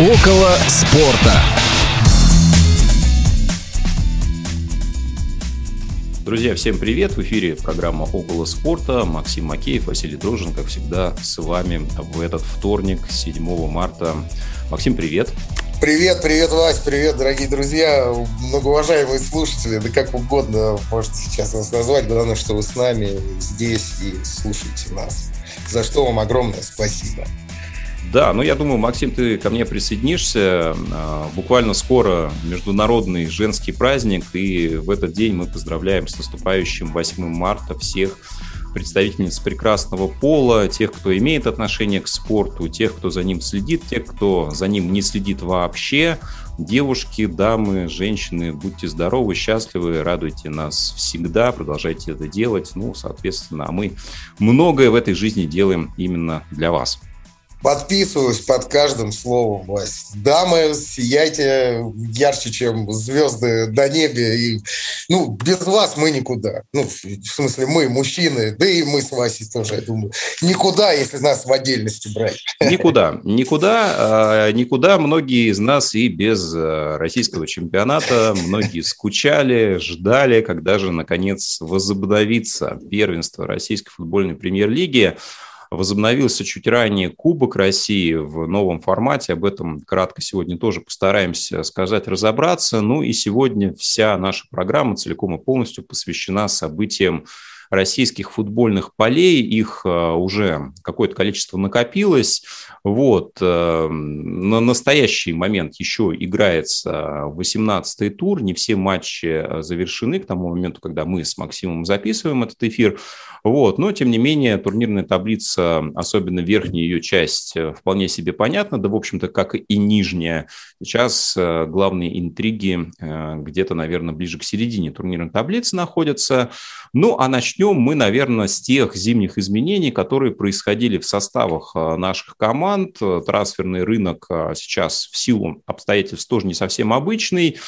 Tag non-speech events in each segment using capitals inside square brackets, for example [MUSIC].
Около спорта. Друзья, всем привет! В эфире программа «Около спорта». Максим Макеев, Василий Дрожжин, как всегда, с вами в этот вторник, 7 марта. Максим, привет! Привет, привет, Вась, привет, дорогие друзья, многоуважаемые слушатели, да как угодно можете сейчас нас назвать, главное, что вы с нами здесь и слушаете нас. За что вам огромное спасибо. Да, ну я думаю, Максим, ты ко мне присоединишься. А, буквально скоро международный женский праздник, и в этот день мы поздравляем с наступающим 8 марта всех представительниц прекрасного пола, тех, кто имеет отношение к спорту, тех, кто за ним следит, тех, кто за ним не следит вообще. Девушки, дамы, женщины, будьте здоровы, счастливы, радуйте нас всегда, продолжайте это делать. Ну, соответственно, а мы многое в этой жизни делаем именно для вас. Подписываюсь под каждым словом, Вась. Дамы, сияйте ярче, чем звезды до небе. И, ну, без вас мы никуда. Ну, в смысле, мы, мужчины, да и мы с Васей тоже, я думаю. Никуда, если нас в отдельности брать. Никуда. Никуда. А, никуда. Многие из нас и без а, российского чемпионата, многие скучали, ждали, когда же, наконец, возобновится первенство российской футбольной премьер-лиги. Возобновился чуть ранее Кубок России в новом формате. Об этом кратко сегодня тоже постараемся сказать, разобраться. Ну и сегодня вся наша программа целиком и полностью посвящена событиям российских футбольных полей, их э, уже какое-то количество накопилось. Вот. Э, на настоящий момент еще играется 18-й тур, не все матчи э, завершены к тому моменту, когда мы с Максимом записываем этот эфир. Вот. Но, тем не менее, турнирная таблица, особенно верхняя ее часть, вполне себе понятна, да, в общем-то, как и нижняя. Сейчас главные интриги где-то, наверное, ближе к середине турнирной таблицы находятся. Ну, а начнем начнем мы, наверное, с тех зимних изменений, которые происходили в составах а, наших команд. Трансферный рынок а, сейчас в силу обстоятельств тоже не совсем обычный.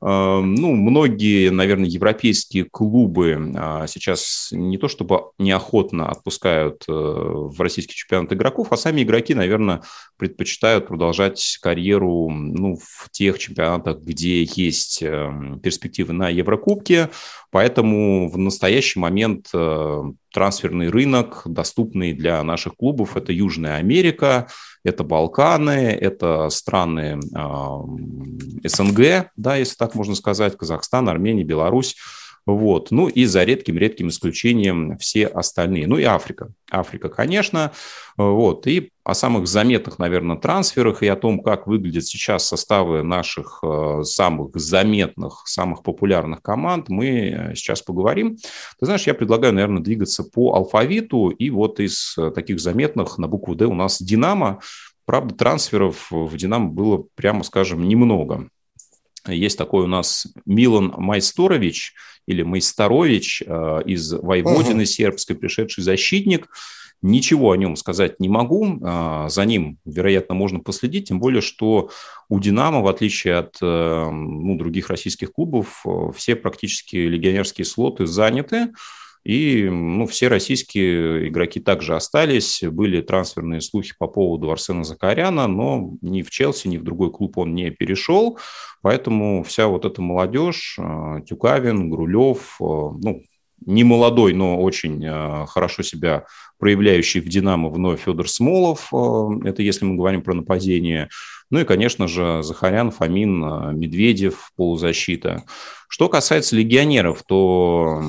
А, ну, многие, наверное, европейские клубы сейчас не то чтобы неохотно отпускают э, в российский чемпионат игроков, а сами игроки, наверное, предпочитают продолжать карьеру ну, в тех чемпионатах, где есть эм, перспективы на Еврокубке. Поэтому в настоящий момент э, трансферный рынок, доступный для наших клубов, это Южная Америка, это Балканы, это страны э, СНГ, да, если так можно сказать, Казахстан, Армения, Беларусь. Вот. Ну и за редким-редким исключением все остальные. Ну и Африка. Африка, конечно. Вот. И о самых заметных, наверное, трансферах и о том, как выглядят сейчас составы наших э, самых заметных, самых популярных команд, мы э, сейчас поговорим. Ты знаешь, я предлагаю, наверное, двигаться по алфавиту. И вот из таких заметных на букву «Д» у нас «Динамо». Правда, трансферов в «Динамо» было, прямо скажем, немного. Есть такой у нас Милан Майсторович – или Майсторович э, из Войводины угу. сербской, пришедший защитник. Ничего о нем сказать не могу. Э, за ним, вероятно, можно последить, тем более, что у «Динамо», в отличие от э, ну, других российских клубов, все практически легионерские слоты заняты. И ну, все российские игроки также остались. Были трансферные слухи по поводу Арсена Закаряна, но ни в Челси, ни в другой клуб он не перешел. Поэтому вся вот эта молодежь, э, Тюкавин, Грулев, э, ну, не молодой, но очень э, хорошо себя проявляющий в «Динамо» вновь Федор Смолов, это если мы говорим про нападение, ну и, конечно же, Захарян, Фомин, Медведев, полузащита. Что касается легионеров, то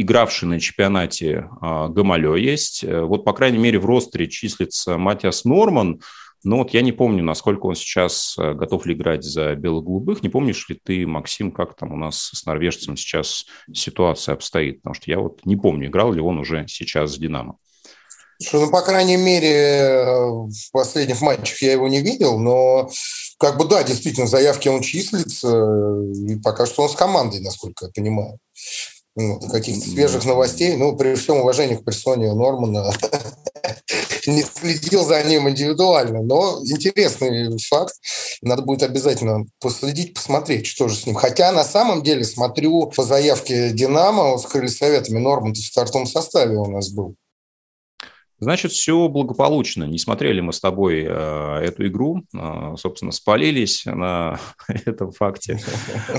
игравший на чемпионате а, Гамалё есть. Э, вот, по крайней мере, в ростере числится Матиас Норман, но вот я не помню, насколько он сейчас э, готов ли играть за бело-голубых. Не помнишь ли ты, Максим, как там у нас с норвежцем сейчас ситуация обстоит? Потому что я вот не помню, играл ли он уже сейчас с «Динамо». Что, ну, по крайней мере, э, в последних матчах я его не видел, но как бы да, действительно, заявки он числится, и пока что он с командой, насколько я понимаю каких-то свежих новостей. Ну, при всем уважении к персоне Нормана, [LAUGHS] не следил за ним индивидуально, но интересный факт. Надо будет обязательно последить, посмотреть, что же с ним. Хотя на самом деле смотрю по заявке «Динамо», с советами Норман в стартовом составе у нас был. Значит, все благополучно. Не смотрели мы с тобой э, эту игру, э, собственно, спалились на [LAUGHS] этом факте.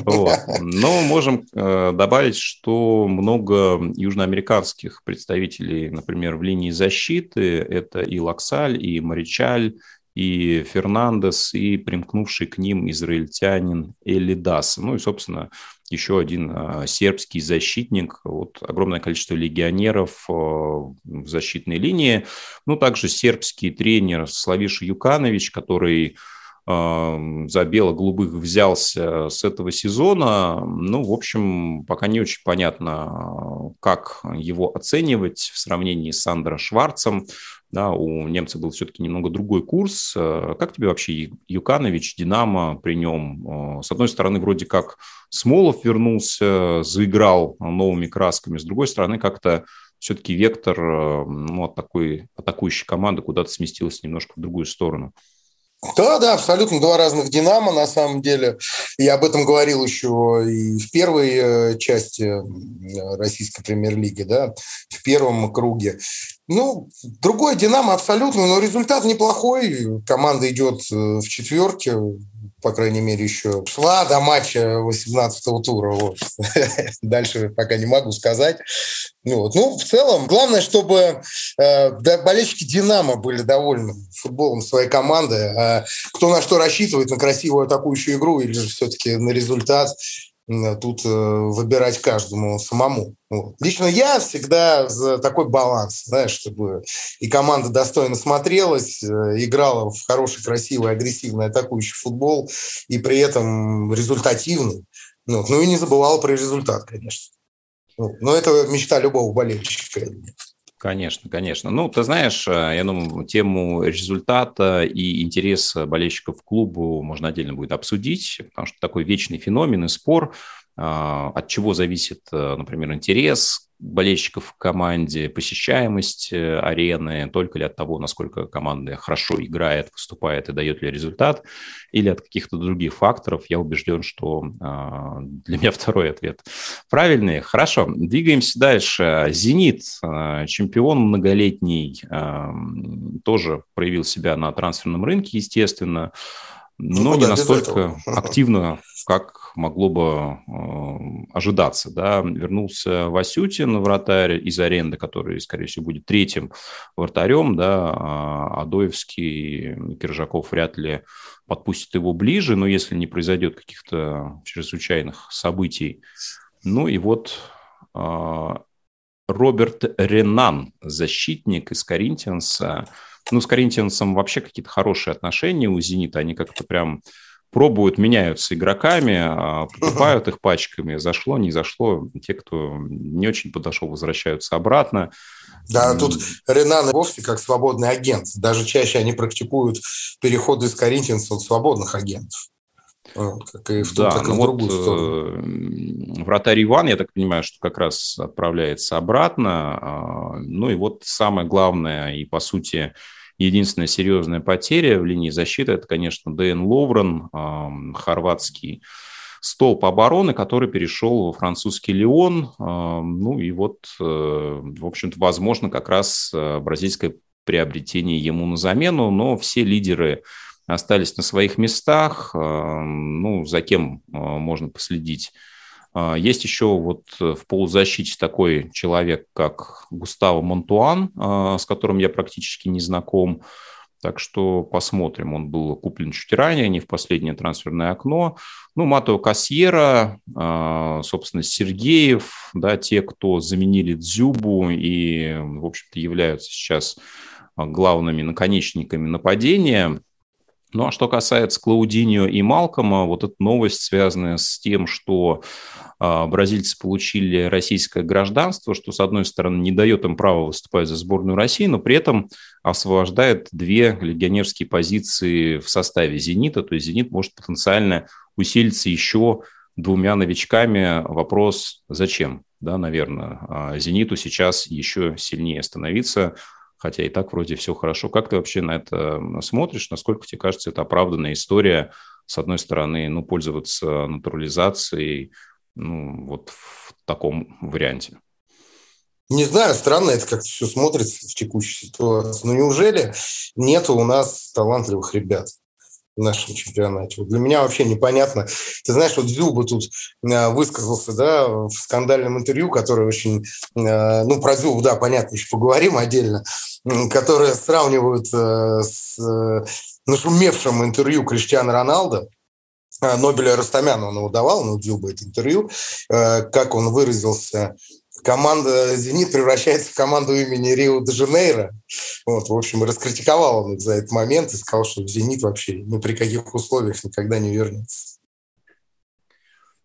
Вот. Но можем э, добавить, что много южноамериканских представителей, например, в линии защиты, это и Лаксаль, и Маричаль, и Фернандес, и примкнувший к ним израильтянин Элидас. Ну и, собственно, еще один а, сербский защитник, вот огромное количество легионеров а, в защитной линии. Ну, также сербский тренер Славиш Юканович, который а, за бело-голубых взялся с этого сезона. Ну, в общем, пока не очень понятно, как его оценивать в сравнении с Сандро Шварцем. Да, у немца был все-таки немного другой курс. Э, как тебе вообще Юканович, Динамо при нем? Э, с одной стороны, вроде как Смолов вернулся, заиграл новыми красками. С другой стороны, как-то все-таки вектор э, ну, от такой атакующей команды куда-то сместился немножко в другую сторону. Да, да, абсолютно два разных «Динамо» на самом деле. Я об этом говорил еще и в первой э, части российской премьер-лиги, да, в первом круге. Ну, другой «Динамо» абсолютно, но результат неплохой. Команда идет э, в четверке, по крайней мере, еще шла до матча 18-го тура. Вот. [LAUGHS] Дальше пока не могу сказать. Ну, вот. ну, в целом, главное, чтобы э, болельщики «Динамо» были довольны футболом своей команды. А кто на что рассчитывает, на красивую атакующую игру или же все-таки на результат, тут э, выбирать каждому самому. Вот. Лично я всегда за такой баланс, знаешь, чтобы и команда достойно смотрелась, э, играла в хороший, красивый, агрессивный атакующий футбол и при этом результативный. Вот. Ну и не забывала про результат, конечно. Но это мечта любого болельщика. Конечно, конечно. Ну, ты знаешь, э, я думаю, тему результата и интереса болельщиков к клубу можно отдельно будет обсудить, потому что такой вечный феномен и спор, а, от чего зависит, э, например, интерес болельщиков в команде, посещаемость э, арены, только ли от того, насколько команда хорошо играет, выступает и дает ли результат, или от каких-то других факторов, я убежден, что а, для меня [LAUGHS] второй ответ правильный. Хорошо, двигаемся дальше. «Зенит», а, чемпион многолетний, тоже проявил себя на трансферном рынке, естественно, но ну, не настолько активно, как могло бы ожидаться. Да. Вернулся Васютин, вратарь из аренды, который, скорее всего, будет третьим вратарем. Да. А Адоевский, Киржаков вряд ли подпустит его ближе, но если не произойдет каких-то чрезвычайных событий. Ну и вот э, Роберт Ренан, защитник из Коринтианса, ну, с Коринтиансом вообще какие-то хорошие отношения у «Зенита». Они как-то прям пробуют, меняются игроками, а, [LAUGHS] покупают их пачками. Зашло, не зашло. Те, кто не очень подошел, возвращаются обратно. Да, тут Ренан вовсе как свободный агент. Даже чаще они практикуют переходы из коринтианцев в свободных агентов. Как и в ту, да, так и ну в другую вот, сторону. Э, вратарь Иван, я так понимаю, что как раз отправляется обратно. А, ну и вот самое главное и, по сути, единственная серьезная потеря в линии защиты, это, конечно, Дэн Ловрен, хорватский столб обороны, который перешел во французский Лион. Ну и вот, э, в общем-то, возможно, как раз э, бразильское приобретение ему на замену, но все лидеры остались на своих местах. Ну, за кем э, можно последить есть еще вот э, в полузащите такой человек, как Густаво Монтуан, а, с которым я практически не знаком. Так что посмотрим. Он был куплен чуть ранее, не в последнее трансферное окно. Ну, Матео Кассьера, а, собственно, Сергеев, да, те, кто заменили Дзюбу и, в общем-то, являются сейчас главными наконечниками нападения. Ну а что касается Клаудиньо и Малкома, вот эта новость, связанная с тем, что э, бразильцы получили российское гражданство, что, с одной стороны, не дает им права выступать за сборную России, но при этом освобождает две легионерские позиции в составе «Зенита», то есть «Зенит» может потенциально усилиться еще двумя новичками. Вопрос, зачем? Да, наверное, а «Зениту» сейчас еще сильнее становиться – хотя и так вроде все хорошо. Как ты вообще на это смотришь? Насколько тебе кажется, это оправданная история, с одной стороны, ну, пользоваться натурализацией, ну, вот в таком варианте? Не знаю, странно это как-то все смотрится в текущей ситуации. Но неужели нет у нас талантливых ребят? в нашем чемпионате. Вот для меня вообще непонятно. Ты знаешь, вот Зюба тут э, высказался да, в скандальном интервью, которое очень... Э, ну, про Зюбу, да, понятно, еще поговорим отдельно, которое сравнивают э, с нашумевшим интервью Криштиана Роналда, Нобеля Растамяна он его давал, ну, Дзюба это интервью, как он выразился команда «Зенит» превращается в команду имени Рио-де-Жанейро. Вот, в общем, раскритиковал он их за этот момент и сказал, что «Зенит» вообще ни при каких условиях никогда не вернется.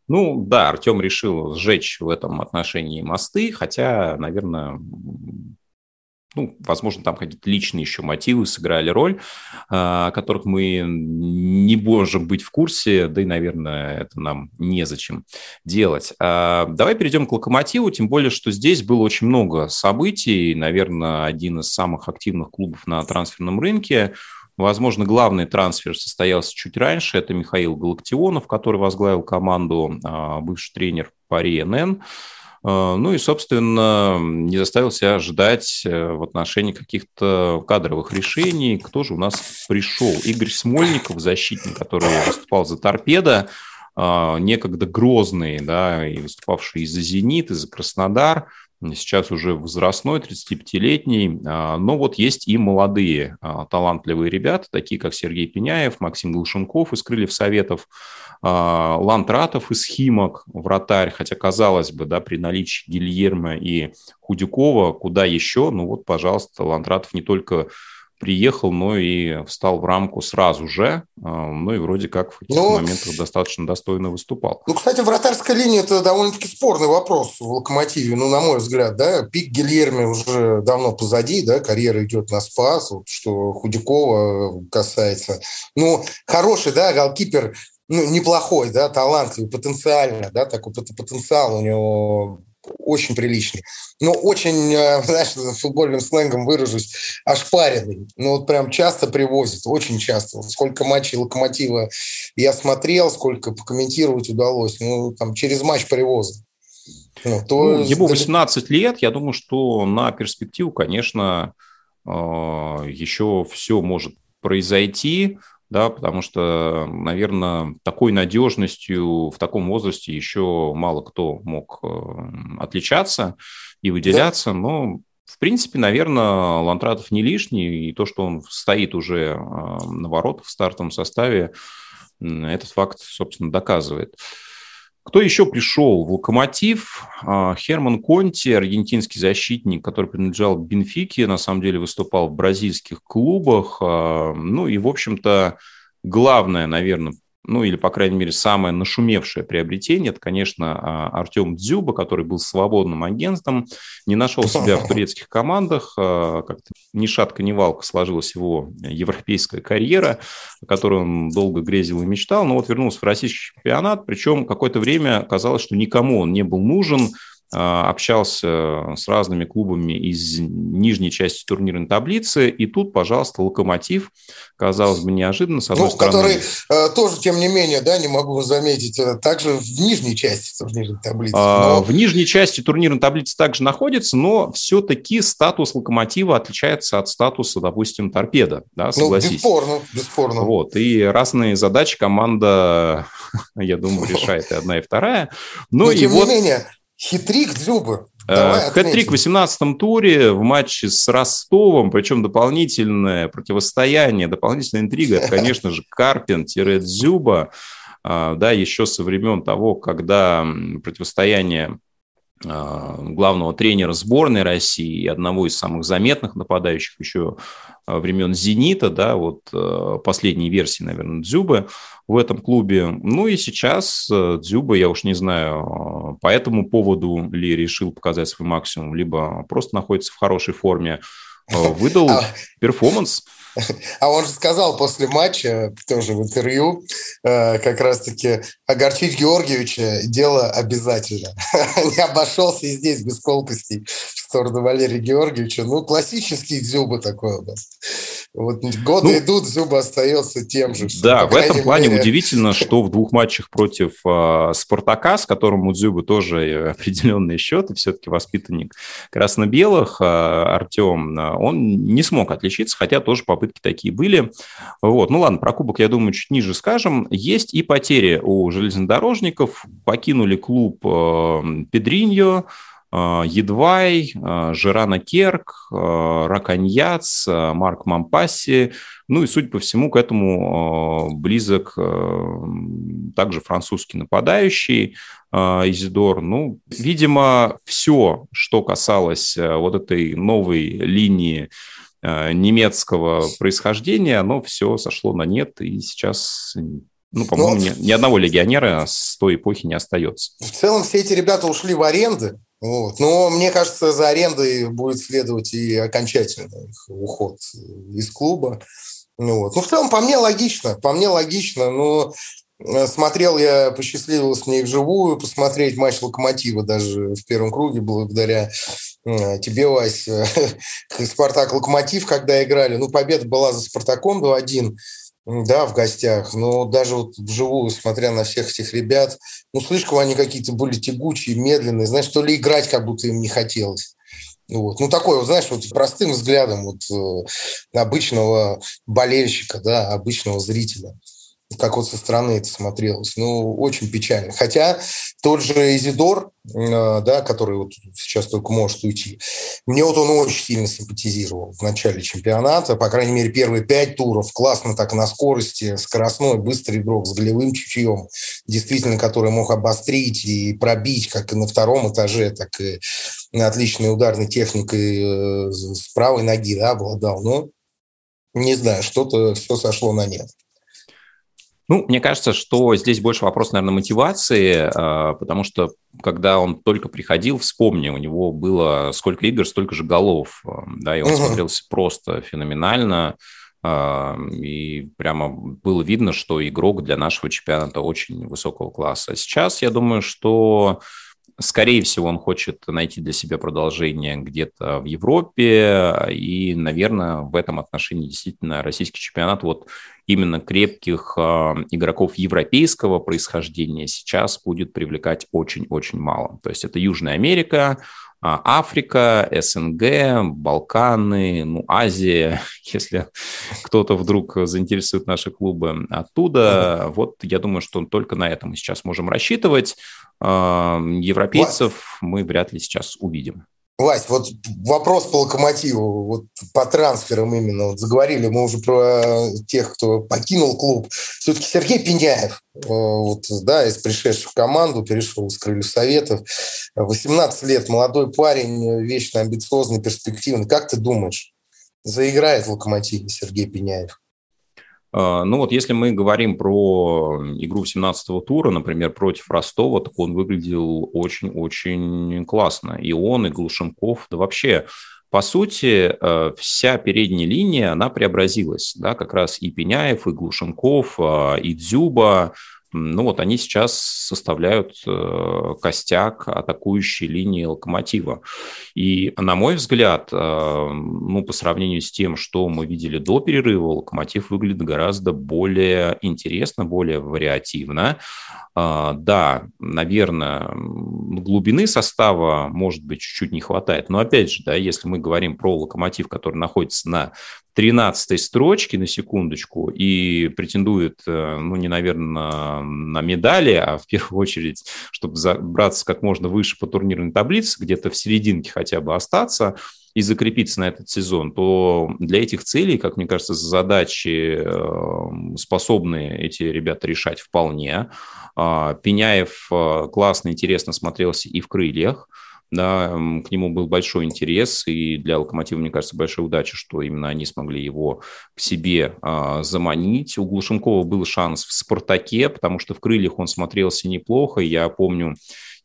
Ну да, Артем решил сжечь в этом отношении мосты, хотя, наверное, ну, возможно, там какие-то личные еще мотивы сыграли роль, а, о которых мы не можем быть в курсе, да и, наверное, это нам незачем делать. А, давай перейдем к «Локомотиву», тем более, что здесь было очень много событий, наверное, один из самых активных клубов на трансферном рынке. Возможно, главный трансфер состоялся чуть раньше. Это Михаил Галактионов, который возглавил команду, а, бывший тренер Пари НН. А, ну и, собственно, не заставил себя ждать э, в отношении каких-то кадровых решений. Кто же у нас пришел? Игорь Смольников, защитник, который выступал за торпедо, а, некогда грозный, да, и выступавший и за «Зенит», и за «Краснодар», сейчас уже возрастной, 35-летний, а, но вот есть и молодые талантливые ребята, такие как Сергей Пеняев, Максим Глушенков из «Крыльев Советов», а, Лантратов из Химок, вратарь, хотя, казалось бы, да, при наличии Гильермо и Худякова, куда еще? Ну вот, пожалуйста, Лантратов не только приехал, но и встал в рамку сразу же, а, ну и вроде как в каких-то ну, моментах достаточно достойно выступал. Ну, кстати, вратарская линия – это довольно-таки спорный вопрос в «Локомотиве», ну, на мой взгляд, да, пик Гильерми уже давно позади, да, карьера идет на спас, вот, что Худякова касается. Ну, хороший, да, голкипер ну, неплохой, да, талантливый, потенциально, да, такой потенциал у него очень приличный. Но очень, э, [LAUGHS] знаешь, футбольным сленгом выражусь, ошпаренный. Ну, вот прям часто привозит, очень часто. Сколько матчей «Локомотива» я смотрел, сколько покомментировать удалось. Ну, там, через матч привоза. Ну, то ну, ему 18 лет, я думаю, что на перспективу, конечно, э, еще все может произойти да, потому что, наверное, такой надежностью в таком возрасте еще мало кто мог отличаться и выделяться, но в принципе, наверное, Лантратов не лишний, и то, что он стоит уже на воротах в стартовом составе, этот факт, собственно, доказывает. Кто еще пришел в «Локомотив»? А, Херман Конти, аргентинский защитник, который принадлежал Бенфике, на самом деле выступал в бразильских клубах. А, ну и, в общем-то, главное, наверное, ну или, по крайней мере, самое нашумевшее приобретение, это, конечно, а, Артем Дзюба, который был свободным агентом, не нашел себя в турецких командах, а, как-то ни шатка, ни валка сложилась его европейская карьера, о которой он долго грезил и мечтал, но вот вернулся в российский чемпионат, причем какое-то время казалось, что никому он не был нужен, общался с разными клубами из нижней части турнирной таблицы, и тут, пожалуйста, Локомотив, казалось бы, неожиданно, с одной ну, стороны... Который э, тоже, тем не менее, да, не могу заметить, э, также в нижней части турнирной таблицы. А, но... В нижней части турнирной таблицы также находится, но все-таки статус Локомотива отличается от статуса, допустим, Торпеда, да, ну, согласись. Ну, бесспорно, бесспорно. Вот, и разные задачи команда, [LAUGHS] я думаю, решает и одна, и вторая. Но, но и тем вот... не менее, Хитрик Дзюба. Э, хэт-трик в 18-м туре в матче с Ростовом, причем дополнительное противостояние, дополнительная интрига, это, [LAUGHS] конечно же, Карпин-Дзюба, а, да, еще со времен того, когда противостояние а, главного тренера сборной России и одного из самых заметных нападающих еще времен «Зенита», да, вот а, последней версии, наверное, Дзюбы в этом клубе. Ну и сейчас Дзюба, я уж не знаю, по этому поводу ли решил показать свой максимум, либо просто находится в хорошей форме, выдал [LAUGHS] перформанс [LAUGHS] – А он же сказал после матча, тоже в интервью, э, как раз-таки огорчить Георгиевича – дело обязательно. [LAUGHS] Не обошелся и здесь без колкостей, сторону Валерия Георгиевича. Ну, классический Дзюба такой у нас. Вот годы ну, идут, Зуба остается тем же. Да, в этом плане мере... удивительно, [LAUGHS] что в двух матчах против э, Спартака, с которым у Дзюбы тоже [LAUGHS] определенные счеты, все-таки воспитанник красно-белых, э, Артем, он не смог отличиться, хотя тоже попытки такие были. Вот. Ну ладно, про кубок, я думаю, чуть ниже скажем. Есть и потери у железнодорожников. Покинули клуб э, Педриньо, а, Едвай, а, Жирана Керк, а, Раканьяц, Марк Мампаси. Ну и, судя по всему, к этому близок также французский нападающий Изидор. Ну, видимо, все, что касалось вот этой новой линии немецкого происхождения, оно все сошло на нет, и сейчас ну, по-моему, ни, ни одного легионера с той эпохи не остается. В целом все эти ребята ушли в аренды, вот. Но мне кажется, за арендой будет следовать и окончательный уход из клуба. Ну, вот. ну, в целом, по мне логично. По мне логично. Но э, смотрел я, посчастливился мне вживую посмотреть матч «Локомотива» даже в первом круге благодаря э, тебе, Вась. [LAUGHS] «Спартак» «Локомотив», когда играли. Ну, победа была за «Спартаком» 2-1. Да, в гостях. Но даже вот вживую, смотря на всех этих ребят, ну, слишком они какие-то были тягучие, медленные. Знаешь, то ли играть, как будто им не хотелось. Вот. Ну, такой, вот, знаешь, вот простым взглядом вот, э, обычного болельщика, да, обычного зрителя как вот со стороны это смотрелось. Ну, очень печально. Хотя тот же Изидор, э, да, который вот сейчас только может уйти, мне вот он очень сильно симпатизировал в начале чемпионата. По крайней мере, первые пять туров. Классно так на скорости, скоростной, быстрый игрок с голевым чутьем. Действительно, который мог обострить и пробить как и на втором этаже, так и отличной ударной техникой э, с правой ноги да, обладал. Но не знаю, что-то все сошло на нет. Ну, мне кажется, что здесь больше вопрос, наверное, мотивации, а, потому что когда он только приходил, вспомни, у него было сколько игр, столько же голов, да, и он угу. смотрелся просто феноменально, а, и прямо было видно, что игрок для нашего чемпионата очень высокого класса. Сейчас я думаю, что Скорее всего, он хочет найти для себя продолжение где-то в Европе, и, наверное, в этом отношении действительно российский чемпионат вот именно крепких э, игроков европейского происхождения сейчас будет привлекать очень-очень мало. То есть это Южная Америка, а, Африка, СНГ, Балканы, ну, Азия, [LAUGHS] если кто-то вдруг заинтересует наши клубы оттуда. Вот я думаю, что только на этом мы сейчас можем рассчитывать. А, европейцев мы вряд ли сейчас увидим. Вась, вот вопрос по локомотиву, вот по трансферам именно. Вот заговорили мы уже про тех, кто покинул клуб. Все-таки Сергей Пеняев, э, вот, да, из пришедших в команду, перешел с крыльев Советов. 18 лет, молодой парень, вечно амбициозный, перспективный. Как ты думаешь, заиграет в локомотиве Сергей Пеняев? А, ну вот если мы говорим про игру 17-го тура, например, против Ростова, так он выглядел очень-очень классно. И он, и Глушенков, да вообще по сути, э, вся передняя линия, она преобразилась. Да, как раз и Пеняев, и Глушенков, а, и Дзюба, ну вот они сейчас составляют э, костяк атакующей линии локомотива. И, на мой взгляд, э, ну, по сравнению с тем, что мы видели до перерыва, локомотив выглядит гораздо более интересно, более вариативно. А, да, наверное, глубины состава, может быть, чуть-чуть не хватает. Но опять же, да, если мы говорим про локомотив, который находится на 13 строчке, на секундочку, и претендует, э, ну, не, наверное, на медали, а в первую очередь, чтобы забраться как можно выше по турнирной таблице, где-то в серединке хотя бы остаться, и закрепиться на этот сезон, то для этих целей, как мне кажется, задачи э, способны эти ребята решать вполне. А, Пеняев э, классно, интересно смотрелся и в «Крыльях», да, к нему был большой интерес, и для «Локомотива», мне кажется, большая удача, что именно они смогли его к себе а, заманить. У Глушенкова был шанс в «Спартаке», потому что в «Крыльях» он смотрелся неплохо. Я помню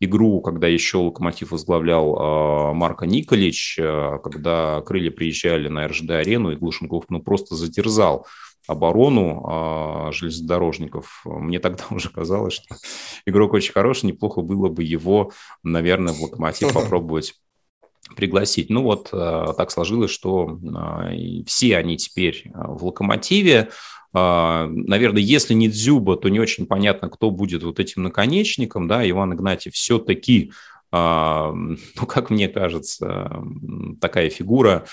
игру, когда еще Локомотив возглавлял э, Марко Николич, э, когда крылья приезжали на РЖД-арену, и Глушенков ну, просто затерзал оборону э, железнодорожников. Мне тогда [LAUGHS] уже казалось, что игрок очень хороший, неплохо было бы его, наверное, в Локомотив попробовать пригласить. Ну вот так сложилось, что все они теперь в «Локомотиве». Наверное, если не Дзюба, то не очень понятно, кто будет вот этим наконечником. Да, Иван Игнатьев все-таки, ну, как мне кажется, такая фигура,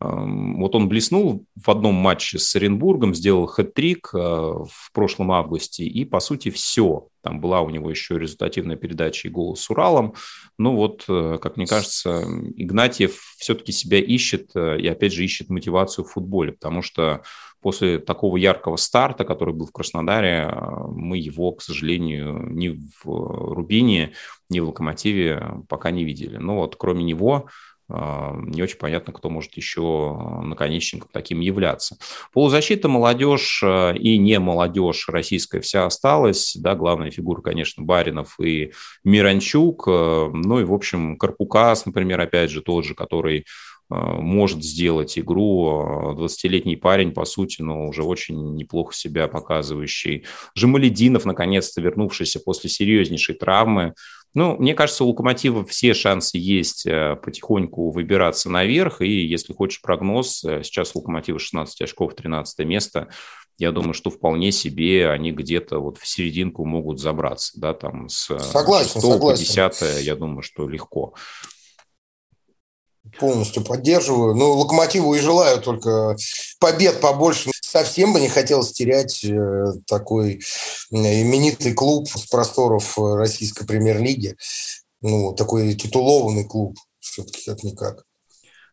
вот он блеснул в одном матче с Оренбургом, сделал хэт-трик в прошлом августе, и, по сути, все. Там была у него еще результативная передача и гол с Уралом. Ну вот, э, как мне кажется, Игнатьев все-таки себя ищет, э, и, опять же, ищет мотивацию в футболе, потому что после такого яркого старта, который был в Краснодаре, мы его, к сожалению, ни в Рубине, ни в Локомотиве пока не видели. Но вот кроме него а, не очень понятно, кто может еще наконечником таким являться. Полузащита молодежь и не молодежь российская вся осталась. Да, главная фигура, конечно, Баринов и Миранчук. Ну и, в общем, Карпукас, например, опять же, тот же, который может сделать игру. 20-летний парень, по сути, но уже очень неплохо себя показывающий. Жемалединов, наконец-то вернувшийся после серьезнейшей травмы, ну, мне кажется, у «Локомотива» все шансы есть э, потихоньку выбираться наверх, и если хочешь прогноз, сейчас у «Локомотива» 16 очков, 13 место, я думаю, что вполне себе они где-то вот в серединку могут забраться, да, там с согласен, 6 согласен. по 10, я думаю, что легко. Полностью поддерживаю. Ну, Локомотиву и желаю только побед побольше. Совсем бы не хотелось терять э, такой именитый клуб с просторов э, российской премьер-лиги. Ну, такой титулованный клуб, все-таки как-никак.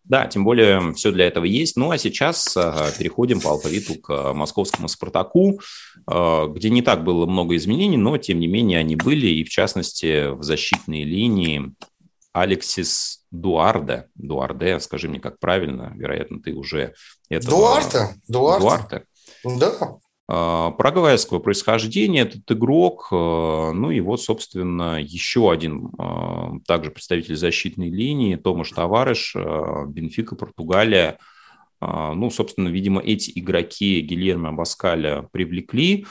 Да, тем более все для этого есть. Ну а сейчас э, переходим по алфавиту к московскому «Спартаку», где не так было много изменений, но тем не менее они были, и в частности в защитной линии Алексис Дуарде. Дуарде, скажи мне, как правильно, вероятно, ты уже это... Дуарте. Дуарте. Да. А, парагвайского происхождения, этот игрок, а, ну и вот, собственно, еще один а, также представитель защитной линии, Томаш Таварыш, Бенфика, Португалия. Ну, собственно, видимо, эти игроки Гильермо Баскаля привлекли.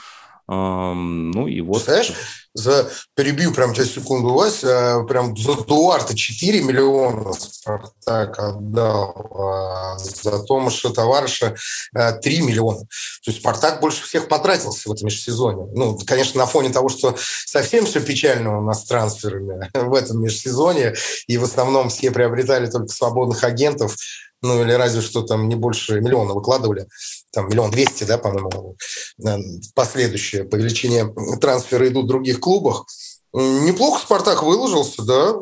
Ну и вот... Знаешь, за, перебью прям тебя секунду, Вася, прям за Дуарта 4 миллиона Спартак отдал, а за Томаша Товарища 3 миллиона. То есть Спартак больше всех потратился в этом межсезоне. Ну, конечно, на фоне того, что совсем все печально у нас с трансферами [LAUGHS] в этом межсезоне, и в основном все приобретали только свободных агентов, ну или разве что там не больше миллиона выкладывали, там миллион двести, да, по-моему, последующие по величине трансфера идут в других клубах. Неплохо Спартак выложился, да.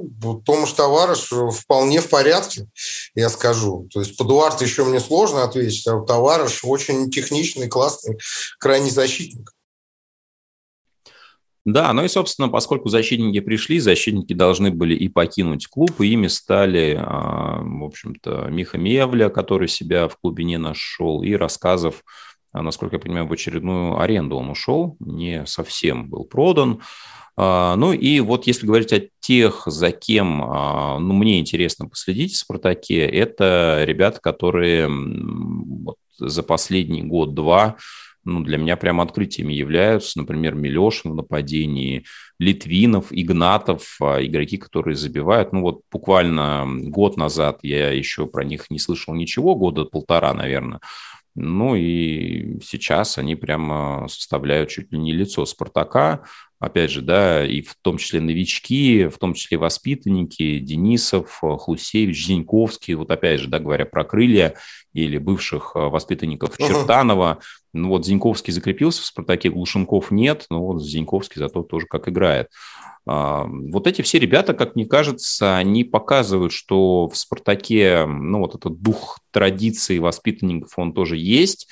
Томаш Товарыш вполне в порядке, я скажу. То есть по Дуарту еще мне сложно ответить, а Товарыш очень техничный, классный, крайний защитник. Да, ну и, собственно, поскольку защитники пришли, защитники должны были и покинуть клуб, и ими стали, а, в общем-то, Миха Мевля, который себя в клубе не нашел, и рассказов, а, насколько я понимаю, в очередную аренду он ушел, не совсем был продан. А, ну и вот если говорить о тех, за кем ну, мне интересно последить в «Спартаке», это ребята, которые вот за последний год-два ну, для меня прям открытиями являются, например, Милешин в нападении, Литвинов, Игнатов, а, игроки, которые забивают. Ну вот буквально год назад я еще про них не слышал ничего, года полтора, наверное. Ну и сейчас они прямо составляют чуть ли не лицо Спартака опять же, да, и в том числе новички, в том числе воспитанники, Денисов, Хусевич, Зиньковский, вот опять же, да, говоря про крылья или бывших э, воспитанников uh-huh. Чертанова, ну вот Зиньковский закрепился в «Спартаке», Глушенков нет, но вот Зиньковский зато тоже как играет. А, вот эти все ребята, как мне кажется, они показывают, что в «Спартаке» ну, вот этот дух традиции воспитанников, он тоже есть.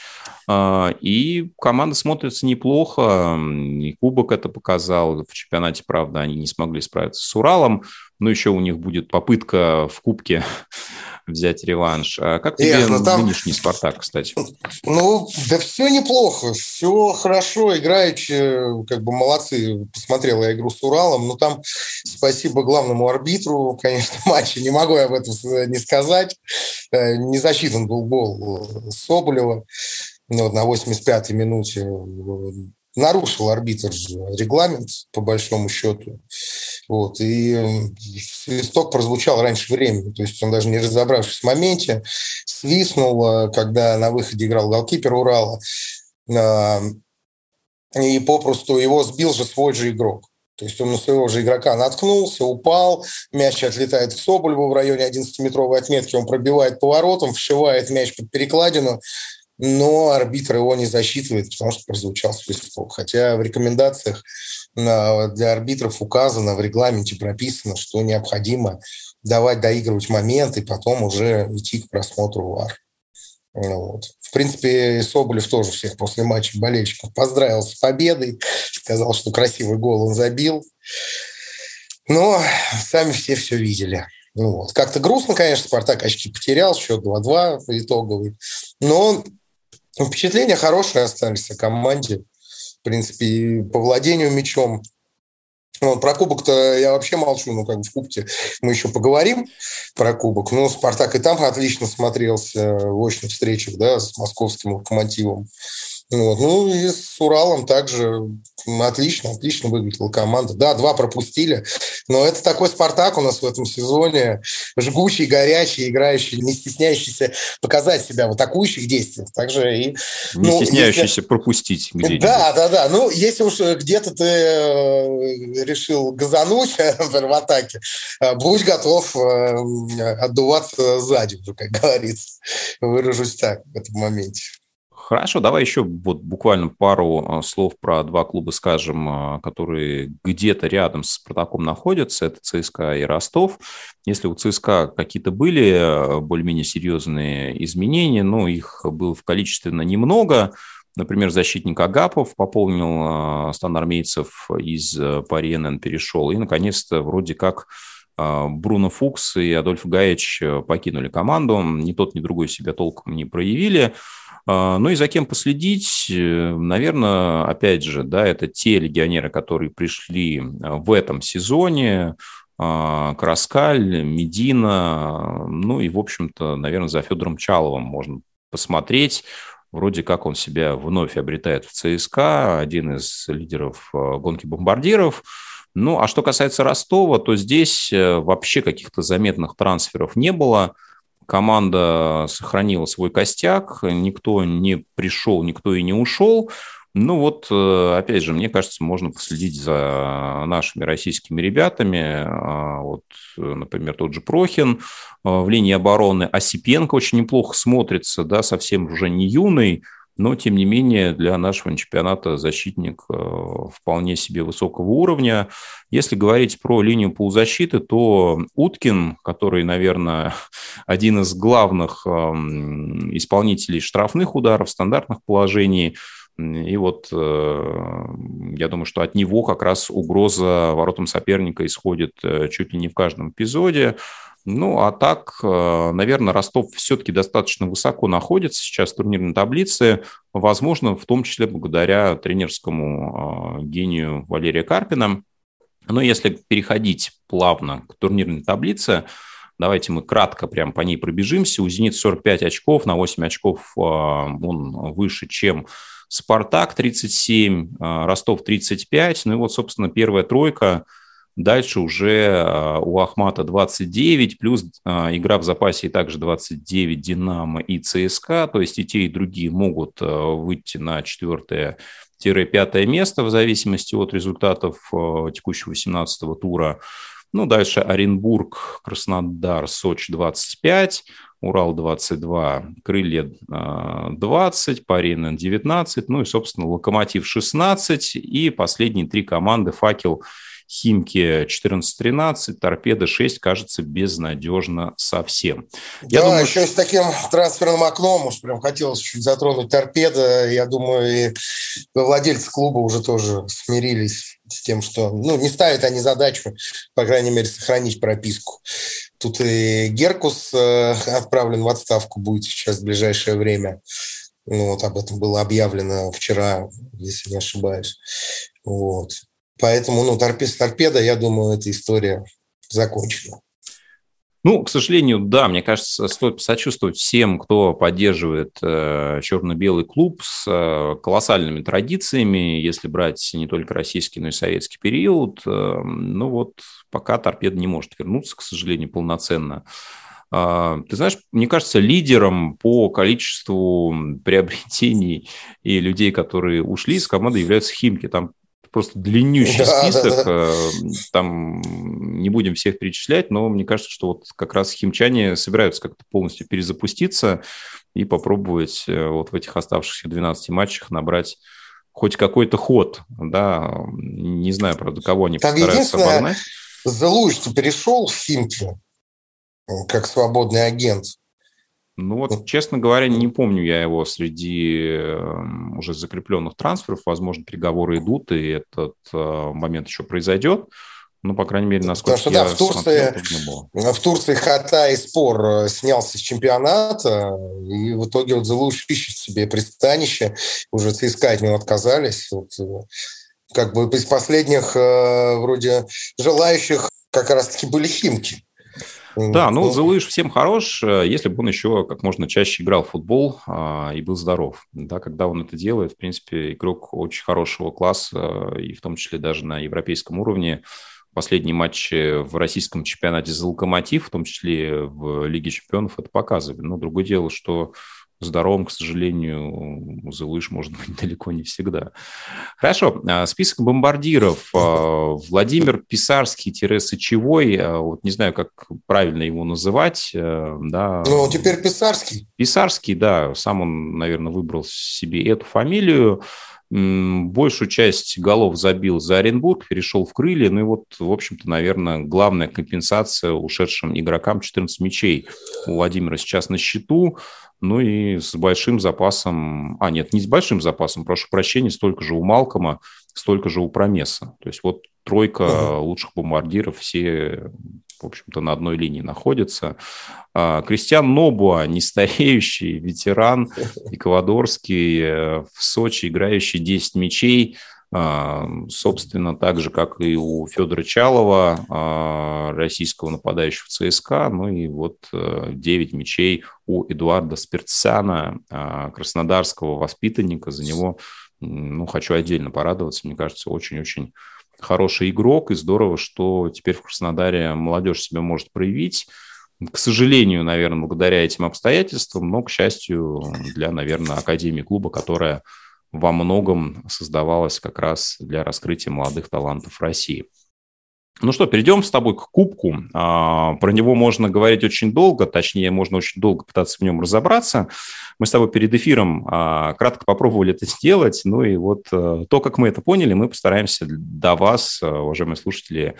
А, и команда смотрится неплохо. И Кубок это показал. В чемпионате, правда, они не смогли справиться с Уралом. Но еще у них будет попытка в Кубке [LAUGHS] взять реванш. А как тебе Эх, ну, там... нынешний «Спартак», кстати? Ну, да все неплохо, все хорошо, играючи, как бы молодцы. Посмотрел я игру с Уралом, ну там спасибо главному арбитру, конечно, [LAUGHS] матча, не могу я об этом не сказать. Э, не засчитан был гол Соболева ну, вот на 85-й минуте нарушил арбитр регламент, по большому счету. Вот, и свисток прозвучал раньше времени, то есть он даже не разобравшись в моменте, свистнул, когда на выходе играл голкипер Урала, и попросту его сбил же свой же игрок. То есть он на своего же игрока наткнулся, упал, мяч отлетает в Соболеву в районе 11-метровой отметки, он пробивает поворотом, вшивает мяч под перекладину, но арбитр его не засчитывает, потому что прозвучал свисток. Хотя в рекомендациях для арбитров указано, в регламенте прописано, что необходимо давать доигрывать момент и потом уже идти к просмотру ВАР. Вот. В принципе, Соболев тоже всех после матча болельщиков поздравил с победой, сказал, что красивый гол он забил. Но сами все все видели. Ну, вот. Как-то грустно, конечно, Спартак очки потерял, счет 2-2 итоговый. Но впечатления хорошие остались о команде. В принципе, по владению мячом ну, про кубок-то я вообще молчу, ну, как бы в кубке мы еще поговорим про кубок. Ну, Спартак и там отлично смотрелся в очных встречах, да, с московским локомотивом. Вот. Ну и с Уралом также отлично, отлично выглядела команда. Да, два пропустили, но это такой «Спартак» у нас в этом сезоне. Жгучий, горячий, играющий, не стесняющийся показать себя в атакующих действиях. Также и, не ну, стесняющийся если... пропустить где-нибудь. Да, да, да. Ну, если уж где-то ты э, решил газануть [LAUGHS] в атаке, э, будь готов э, отдуваться сзади, как говорится. Выражусь так в этом моменте. Хорошо, давай еще вот буквально пару а, слов про два клуба скажем, а, которые где-то рядом с Спартаком находятся. Это ЦСКА и Ростов. Если у ЦСКА какие-то были а, более-менее серьезные изменения, но их было в количественно немного, Например, защитник Агапов пополнил стан армейцев из Пари перешел. И, наконец-то, вроде как Бруно Фукс и Адольф Гаич покинули команду. Ни тот, ни другой себя толком не проявили. А, ну и за кем последить, э, наверное, опять же, да, это те легионеры, которые пришли а, в этом сезоне, а, Краскаль, Медина, ну и, в общем-то, наверное, за Федором Чаловым можно посмотреть. Вроде как он себя вновь обретает в ЦСКА, один из лидеров гонки бомбардиров. Ну, а что касается Ростова, то здесь э, вообще каких-то заметных трансферов не было – команда сохранила свой костяк, никто не пришел, никто и не ушел. Ну вот, э, опять же, мне кажется, можно последить за нашими российскими ребятами. А, вот, например, тот же Прохин э, в линии обороны, Осипенко очень неплохо смотрится, да, совсем уже не юный, но, тем не менее, для нашего чемпионата защитник э, вполне себе высокого уровня. Если говорить про линию полузащиты, то Уткин, который, наверное, [LAUGHS] один из главных эм, исполнителей штрафных ударов, стандартных положений, и вот э, я думаю, что от него как раз угроза воротам соперника исходит э, чуть ли не в каждом эпизоде. Ну, а так, э, наверное, Ростов все-таки достаточно высоко находится сейчас в турнирной таблице, возможно, в том числе благодаря тренерскому э, гению Валерия Карпина. Но если переходить плавно к турнирной таблице, давайте мы кратко прям по ней пробежимся. У «Зенит» 45 очков, на 8 очков э, он выше, чем «Спартак» 37, Ростов 35. Ну и вот, собственно, первая тройка – Дальше уже а, у Ахмата 29, плюс а, игра в запасе и также 29 Динамо и ЦСКА. То есть и те, и другие могут а, выйти на четвертое-пятое место в зависимости от результатов текущего 18-го тура. Ну, дальше Оренбург, Краснодар, Сочи 25, Урал 22, Крылья 20, Парин 19, ну и, собственно, Локомотив 16 и последние три команды Факел Химки 14-13, Торпеда 6, кажется, безнадежно совсем. Я да, думаю, еще с таким трансферным окном, уж прям хотелось чуть затронуть Торпеда. Я думаю, и владельцы клуба уже тоже смирились с тем, что ну, не ставят они задачу, по крайней мере, сохранить прописку. Тут и Геркус э, отправлен в отставку будет сейчас в ближайшее время. Ну, вот об этом было объявлено вчера, если не ошибаюсь. Вот. Поэтому, ну, торпеда, торпеда, я думаю, эта история закончена. Ну, к сожалению, да, мне кажется, стоит сочувствовать всем, кто поддерживает э, черно-белый клуб с э, колоссальными традициями, если брать не только российский, но и советский период. Э, ну вот, пока торпеда не может вернуться, к сожалению, полноценно. Э, ты знаешь, мне кажется, лидером по количеству приобретений и людей, которые ушли из команды, являются Химки. Там просто длиннющий да, список. Да, да. Э, там не будем всех перечислять, но мне кажется, что вот как раз химчане собираются как-то полностью перезапуститься и попробовать э, вот в этих оставшихся 12 матчах набрать хоть какой-то ход, да, не знаю, правда, кого они Там постараются обогнать. Залуж перешел в Химки как свободный агент. Ну вот, честно говоря, не помню я его среди эм, уже закрепленных трансферов. Возможно, переговоры идут, и этот э, момент еще произойдет. Ну, по крайней мере, насколько Потому что, да, в Турции, смотрел, в Турции Хата и Спор э, снялся с чемпионата, и в итоге вот Зелуш ищет себе пристанище. Уже ЦСКА от него отказались. Вот, э, как бы из последних вроде желающих как раз-таки были Химки. Да, ну, Зелыш всем хорош, э, если бы он еще как можно чаще играл в футбол а, и был здоров. Да, когда он это делает, в принципе, игрок очень хорошего класса, и в том числе даже на европейском уровне. Последние матчи в российском чемпионате за «Локомотив», в том числе в Лиге чемпионов, это показывали. Но другое дело, что здоровым, к сожалению, за лыж может быть [LAUGHS] далеко не всегда. Хорошо, а, список бомбардиров. А, Владимир Писарский-Сычевой, а, вот не знаю, как правильно его называть. Да. Ну, теперь Писарский. Писарский, да, сам он, наверное, выбрал себе эту фамилию большую часть голов забил за Оренбург, перешел в крылья. Ну и вот, в общем-то, наверное, главная компенсация ушедшим игрокам 14 мячей у Владимира сейчас на счету. Ну и с большим запасом... А, нет, не с большим запасом, прошу прощения, столько же у Малкома, столько же у Промеса. То есть вот тройка лучших бомбардиров все, в общем-то, на одной линии находятся. А, Кристиан Нобуа, [LAUGHS] нестареющий ветеран, эквадорский, э, в Сочи играющий 10 мячей – а, собственно, так же, как и у Федора Чалова, а, российского нападающего ЦСКА, ну и вот 9 э, мячей у Эдуарда Спиртсяна, а, краснодарского воспитанника. За него ну, хочу отдельно порадоваться. Мне кажется, очень-очень хороший игрок, и здорово, что теперь в Краснодаре молодежь себя может проявить. К сожалению, наверное, благодаря этим обстоятельствам, но, к счастью, для, наверное, Академии клуба, которая во многом создавалась как раз для раскрытия молодых талантов России. Ну что, перейдем с тобой к кубку. А, про него можно говорить очень долго, точнее, можно очень долго пытаться в нем разобраться. Мы с тобой перед эфиром а, кратко попробовали это сделать. Ну и вот э, то, как мы это поняли, мы постараемся до вас, э, уважаемые слушатели,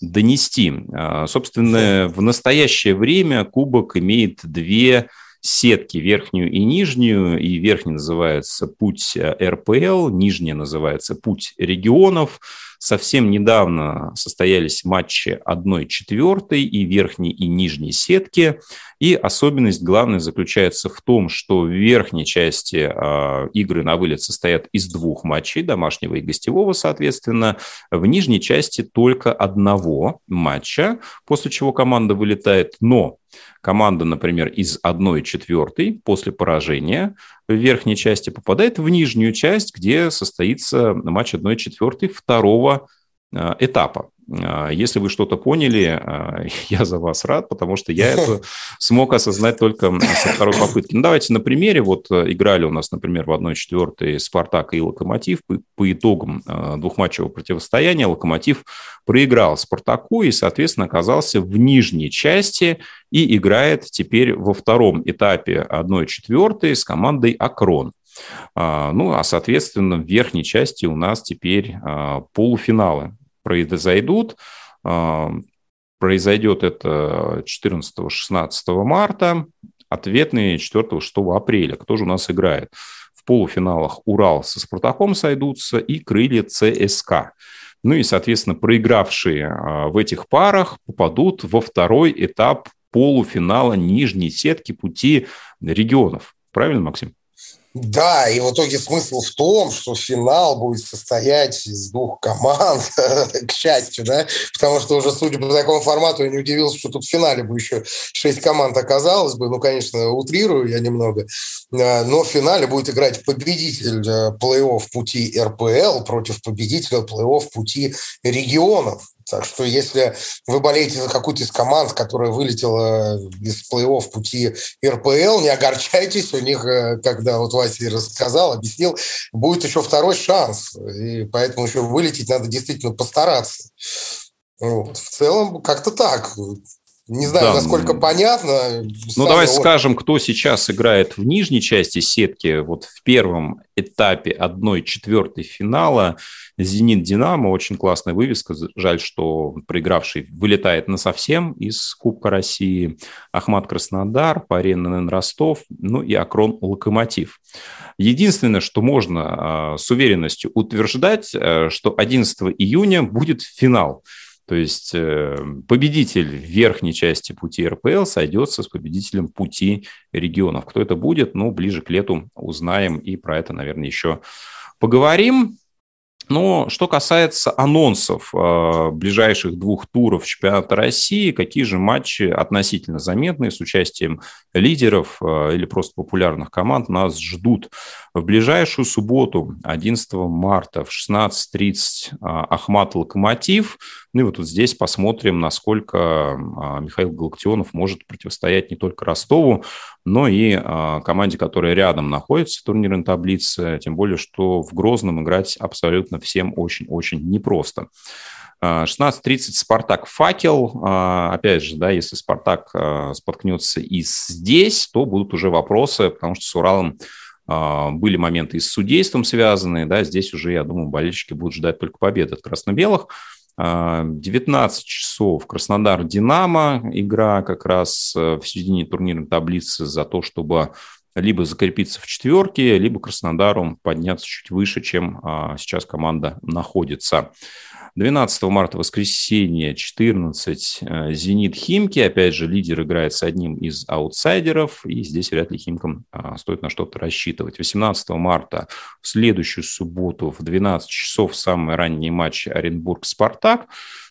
донести. А, собственно, в настоящее время кубок имеет две сетки верхнюю и нижнюю, и верхняя называется «Путь РПЛ», нижняя называется «Путь регионов». Совсем недавно состоялись матчи 1-4 и верхней и нижней сетки. И особенность главная заключается в том, что в верхней части э, игры на вылет состоят из двух матчей, домашнего и гостевого, соответственно. В нижней части только одного матча, после чего команда вылетает. Но команда, например, из 1-4 после поражения в верхней части попадает в нижнюю часть, где состоится матч 1-4 второго этапа. А, если вы что-то поняли, а, [LAUGHS] я за вас рад, потому что я это [LAUGHS] смог осознать только со второй попытки. Ну, давайте на примере. Вот э, играли у нас, например, в 1-4 «Спартак» и «Локомотив». По, по итогам э, двухматчевого противостояния «Локомотив» проиграл «Спартаку» и, соответственно, оказался в нижней части и играет теперь во втором этапе 1-4 с командой «Акрон». А, ну, а, соответственно, в верхней части у нас теперь полуфиналы произойдут. А, произойдет это 14-16 марта, ответные 4-6 апреля. Кто же у нас играет? В полуфиналах Урал со Спартаком сойдутся и крылья ЦСКА. Ну и, соответственно, проигравшие а, в этих парах попадут во второй этап полуфинала нижней сетки пути регионов. Правильно, Максим? Да, и в итоге смысл в том, что финал будет состоять из двух команд, [LAUGHS] к счастью, да, потому что уже, судя по такому формату, я не удивился, что тут в финале бы еще шесть команд оказалось бы, ну, конечно, утрирую я немного, э, но в финале будет играть победитель э, плей-офф пути РПЛ против победителя плей-офф пути регионов. Так что если вы болеете за какую-то из команд, которая вылетела из плей-офф пути РПЛ, не огорчайтесь, у них, э, когда вот Вася рассказал, объяснил, будет еще второй шанс. И поэтому еще вылететь надо действительно постараться. Вот. В целом, как-то так. Не знаю, да. насколько понятно. Ну, давай вот... скажем, кто сейчас играет в нижней части сетки, вот в первом этапе 1-4 финала. «Зенит Динамо», очень классная вывеска. Жаль, что проигравший вылетает на совсем из Кубка России. Ахмат Краснодар, Парен НН Ростов, ну и Акрон Локомотив. Единственное, что можно а, с уверенностью утверждать, э, что 11 июня будет финал. То есть э, победитель верхней части пути РПЛ сойдется с победителем пути регионов. Кто это будет, ну, ближе к лету узнаем и про это, наверное, еще поговорим. Но что касается анонсов э, ближайших двух туров чемпионата России, какие же матчи относительно заметные с участием лидеров э, или просто популярных команд нас ждут? В ближайшую субботу, 11 марта в 16.30 э, Ахмат Локомотив. Ну и вот тут здесь посмотрим, насколько э, Михаил Галактионов может противостоять не только Ростову, но и э, команде, которая рядом находится в турнирной таблице, тем более, что в Грозном играть абсолютно всем очень-очень непросто. 16.30 «Спартак» «Факел». А, опять же, да, если «Спартак» а, споткнется и здесь, то будут уже вопросы, потому что с «Уралом» были моменты и с судейством связанные, да, здесь уже, я думаю, болельщики будут ждать только победы от красно-белых. 19 часов Краснодар «Динамо». Игра как раз э, в середине турнирной таблицы за то, чтобы либо закрепиться в четверке, либо Краснодару подняться чуть выше, чем а, сейчас команда находится. 12 марта, воскресенье, 14, э, «Зенит» Химки. Опять же, лидер играет с одним из аутсайдеров, и здесь вряд ли Химкам а, стоит на что-то рассчитывать. 18 марта, в следующую субботу, в 12 часов, самый ранний матч Оренбург-Спартак.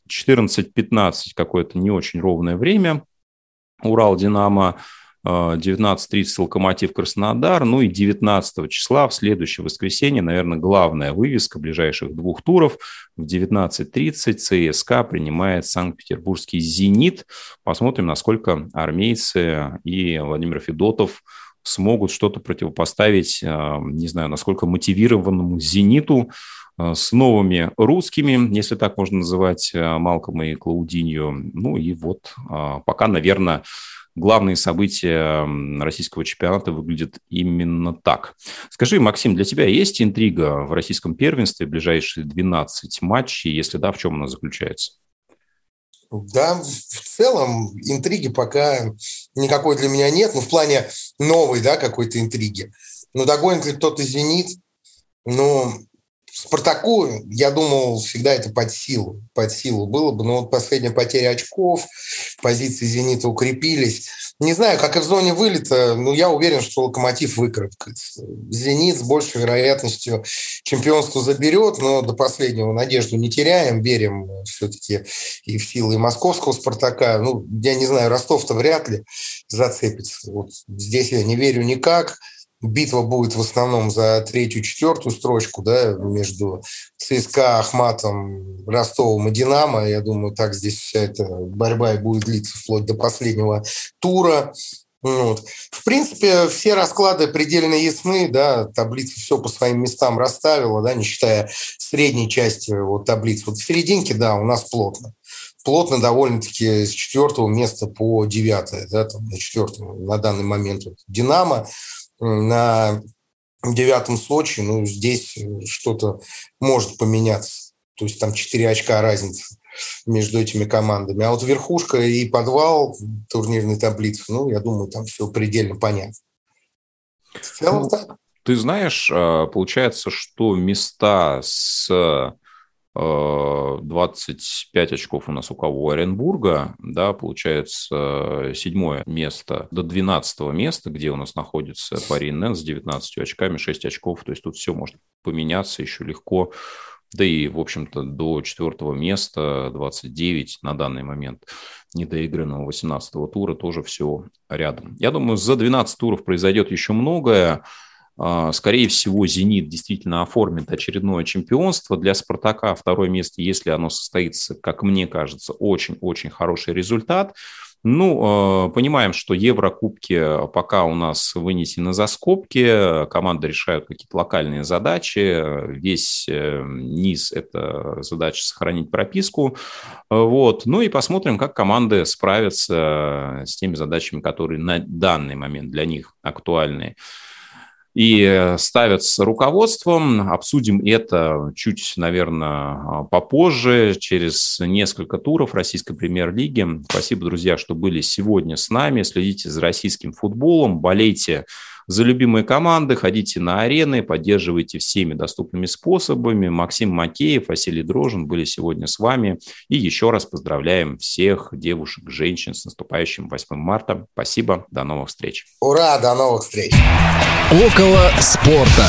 14-15, какое-то не очень ровное время. Урал-Динамо 19.30 Локомотив Краснодар, ну и 19 числа в следующее воскресенье, наверное, главная вывеска ближайших двух туров. В 19.30 ЦСКА принимает Санкт-Петербургский «Зенит». Посмотрим, насколько армейцы и Владимир Федотов смогут что-то противопоставить, а, не знаю, насколько мотивированному «Зениту», а, с новыми русскими, если так можно называть, а, Малком и Клаудинью. Ну и вот пока, наверное, главные события российского чемпионата выглядят именно так. Скажи, Максим, для тебя есть интрига в российском первенстве ближайшие 12 матчей? Если да, в чем она заключается? Да, в целом интриги пока никакой для меня нет, ну, в плане новой, да, какой-то интриги. Ну, догонит ли кто-то «Зенит»? Ну, Спартаку, я думал, всегда это под силу, под силу было бы, но вот последняя потеря очков, позиции «Зенита» укрепились. Не знаю, как и в зоне вылета, но я уверен, что «Локомотив» выкарабкается. «Зенит» с большей вероятностью чемпионство заберет, но до последнего надежду не теряем, верим все-таки и в силы московского «Спартака». Ну, я не знаю, Ростов-то вряд ли зацепится. Вот здесь я не верю никак битва будет в основном за третью-четвертую строчку, да, между ЦСКА, Ахматом, Ростовом и Динамо. Я думаю, так здесь вся эта борьба и будет длиться вплоть до последнего тура. Вот. В принципе, все расклады предельно ясны, да, таблица все по своим местам расставила, да, не считая средней части вот, таблицы. Вот в серединке, да, у нас плотно. Плотно довольно-таки с четвертого места по девятое, да, там, на четвертом на данный момент вот, Динамо, на девятом Сочи, ну, здесь что-то может поменяться. То есть там 4 очка разница между этими командами. А вот верхушка и подвал турнирной таблицы, ну, я думаю, там все предельно понятно. В целом ну, так. Ты знаешь, а, получается, что места с 25 э, очков у нас у кого? У Оренбурга, да, получается седьмое место до 12 места, где у нас находится Парин Нэн с 19 очками, 6 очков, то есть тут все может поменяться еще легко да и, в общем-то, до четвертого места 29 на данный момент недоигранного 18-го тура тоже все рядом. Я думаю, за 12 туров произойдет еще многое. А, скорее всего, «Зенит» действительно оформит очередное чемпионство. Для «Спартака» второе место, если оно состоится, как мне кажется, очень-очень хороший результат – ну, э, понимаем, что Еврокубки пока у нас вынесены за скобки, команды решают какие-то локальные задачи, весь э, низ – это задача сохранить прописку. Вот. Ну и посмотрим, как команды справятся с теми задачами, которые на данный момент для них актуальны и ставят с руководством. Обсудим это чуть, наверное, попозже, через несколько туров российской премьер-лиги. Спасибо, друзья, что были сегодня с нами. Следите за российским футболом, болейте за любимые команды, ходите на арены, поддерживайте всеми доступными способами. Максим Макеев, Василий Дрожин были сегодня с вами. И еще раз поздравляем всех девушек, женщин с наступающим 8 марта. Спасибо, до новых встреч. Ура, до новых встреч. Около спорта.